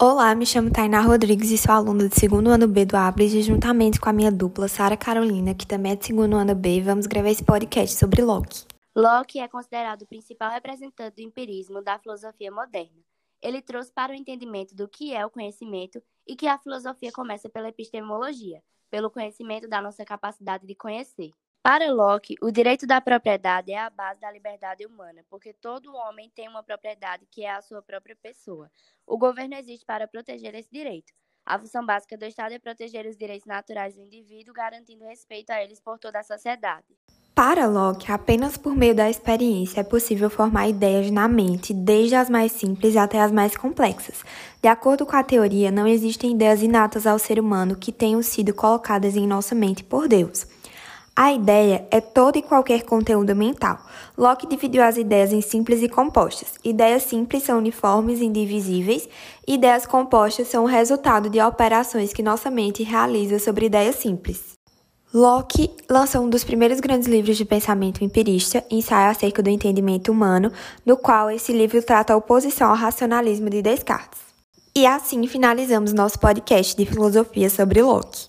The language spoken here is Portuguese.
Olá, me chamo Tainá Rodrigues e sou aluna do segundo ano B do Abres e juntamente com a minha dupla, Sara Carolina, que também é de segundo ano B, vamos gravar esse podcast sobre Locke. Locke é considerado o principal representante do empirismo da filosofia moderna. Ele trouxe para o entendimento do que é o conhecimento e que a filosofia começa pela epistemologia, pelo conhecimento da nossa capacidade de conhecer. Para Locke, o direito da propriedade é a base da liberdade humana, porque todo homem tem uma propriedade que é a sua própria pessoa. O governo existe para proteger esse direito. A função básica do Estado é proteger os direitos naturais do indivíduo, garantindo respeito a eles por toda a sociedade. Para Locke, apenas por meio da experiência é possível formar ideias na mente, desde as mais simples até as mais complexas. De acordo com a teoria, não existem ideias inatas ao ser humano que tenham sido colocadas em nossa mente por Deus. A ideia é todo e qualquer conteúdo mental. Locke dividiu as ideias em simples e compostas. Ideias simples são uniformes e indivisíveis, ideias compostas são o resultado de operações que nossa mente realiza sobre ideias simples. Locke lançou um dos primeiros grandes livros de pensamento empirista, Ensaio acerca do entendimento humano, no qual esse livro trata a oposição ao racionalismo de Descartes. E assim finalizamos nosso podcast de filosofia sobre Locke.